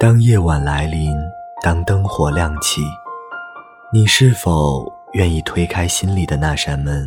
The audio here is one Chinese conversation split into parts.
当夜晚来临，当灯火亮起，你是否愿意推开心里的那扇门，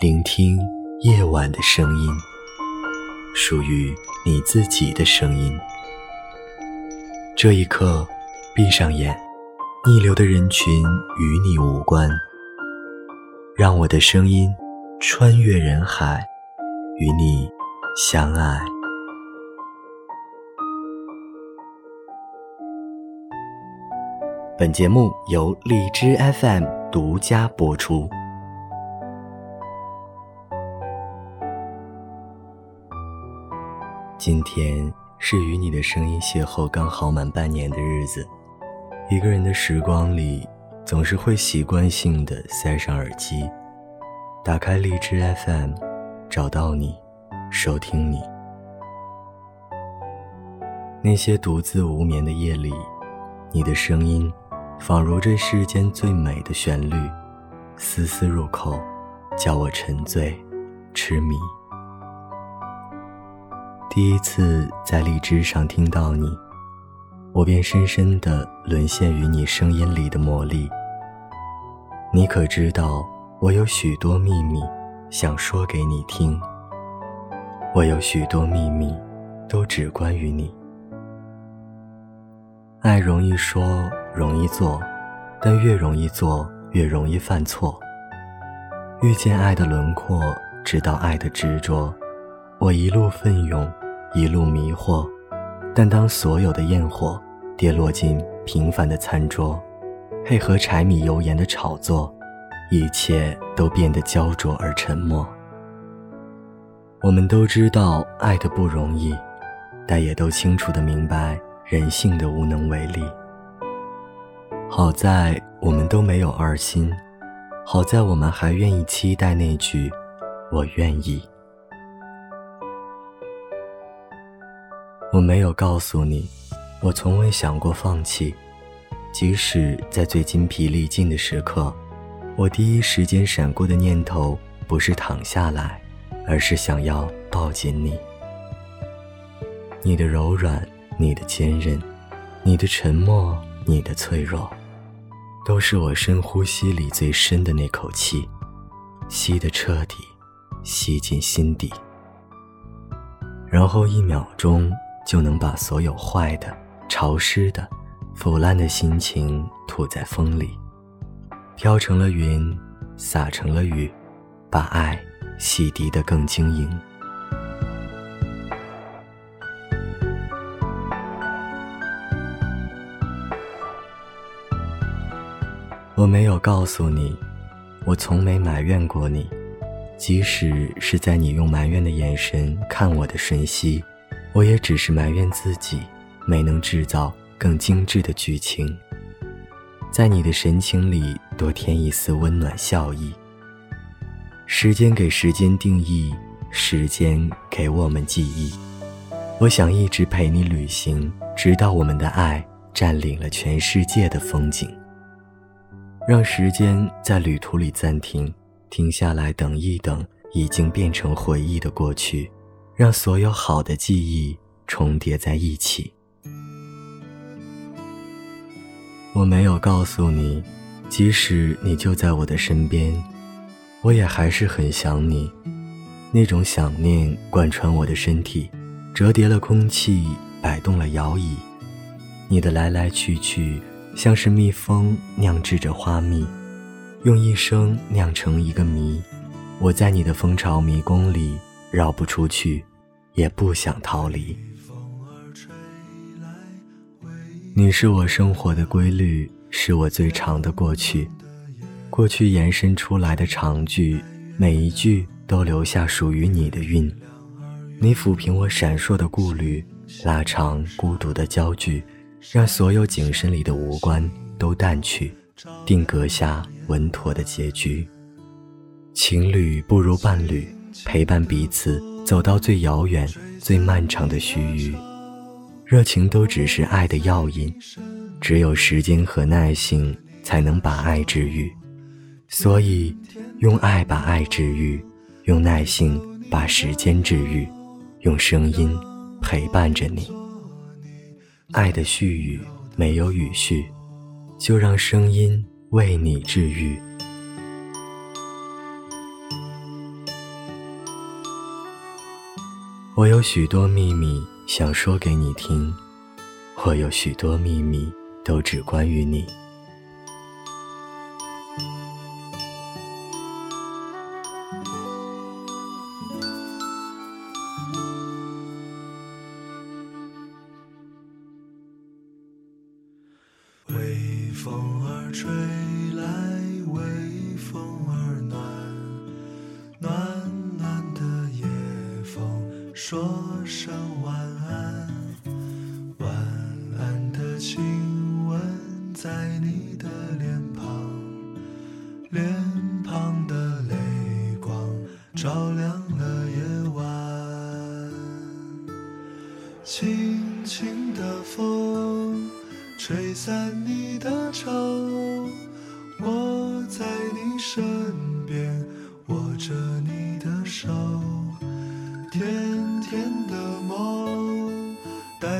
聆听夜晚的声音，属于你自己的声音？这一刻，闭上眼，逆流的人群与你无关，让我的声音穿越人海，与你相爱。本节目由荔枝 FM 独家播出。今天是与你的声音邂逅刚好满半年的日子。一个人的时光里，总是会习惯性的塞上耳机，打开荔枝 FM，找到你，收听你。那些独自无眠的夜里，你的声音。仿如这世间最美的旋律，丝丝入口，叫我沉醉、痴迷。第一次在荔枝上听到你，我便深深地沦陷于你声音里的魔力。你可知道，我有许多秘密想说给你听？我有许多秘密，都只关于你。爱容易说。容易做，但越容易做，越容易犯错。遇见爱的轮廓，直到爱的执着，我一路奋勇，一路迷惑。但当所有的焰火跌落进平凡的餐桌，配合柴米油盐的炒作，一切都变得焦灼而沉默。我们都知道爱的不容易，但也都清楚的明白人性的无能为力。好在我们都没有二心，好在我们还愿意期待那句“我愿意”。我没有告诉你，我从未想过放弃，即使在最精疲力尽的时刻，我第一时间闪过的念头不是躺下来，而是想要抱紧你。你的柔软，你的坚韧，你的沉默，你的脆弱。都是我深呼吸里最深的那口气，吸得彻底，吸进心底，然后一秒钟就能把所有坏的、潮湿的、腐烂的心情吐在风里，飘成了云，洒成了雨，把爱洗涤得更晶莹。我没有告诉你，我从没埋怨过你，即使是在你用埋怨的眼神看我的瞬息，我也只是埋怨自己没能制造更精致的剧情，在你的神情里多添一丝温暖笑意。时间给时间定义，时间给我们记忆。我想一直陪你旅行，直到我们的爱占领了全世界的风景。让时间在旅途里暂停，停下来等一等，已经变成回忆的过去，让所有好的记忆重叠在一起。我没有告诉你，即使你就在我的身边，我也还是很想你。那种想念贯穿我的身体，折叠了空气，摆动了摇椅。你的来来去去。像是蜜蜂酿制着花蜜，用一生酿成一个谜。我在你的蜂巢迷宫里绕不出去，也不想逃离。你是我生活的规律，是我最长的过去。过去延伸出来的长句，每一句都留下属于你的韵。你抚平我闪烁的顾虑，拉长孤独的焦距。让所有景深里的无关都淡去，定格下稳妥的结局。情侣不如伴侣，陪伴彼此走到最遥远、最漫长的须臾。热情都只是爱的药引，只有时间和耐性才能把爱治愈。所以，用爱把爱治愈，用耐性把时间治愈，用声音陪伴着你。爱的絮语没有语序，就让声音为你治愈。我有许多秘密想说给你听，我有许多秘密都只关于你。说声晚安。晚安的亲吻在你的脸庞，脸庞的泪光照亮了夜晚。轻轻的风。吹散你的愁，我在你身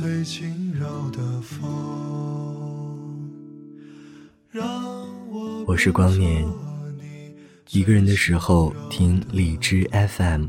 最轻柔的风。我是光年，一个人的时候听荔枝 FM。